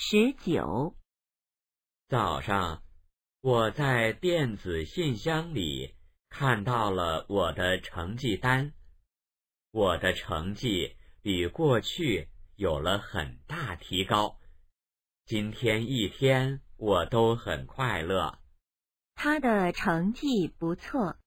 十九。早上我在电子信箱里看到了我的成绩单。我的成绩比过去有了很大提高。今天一天我都很快乐。他的成绩不错。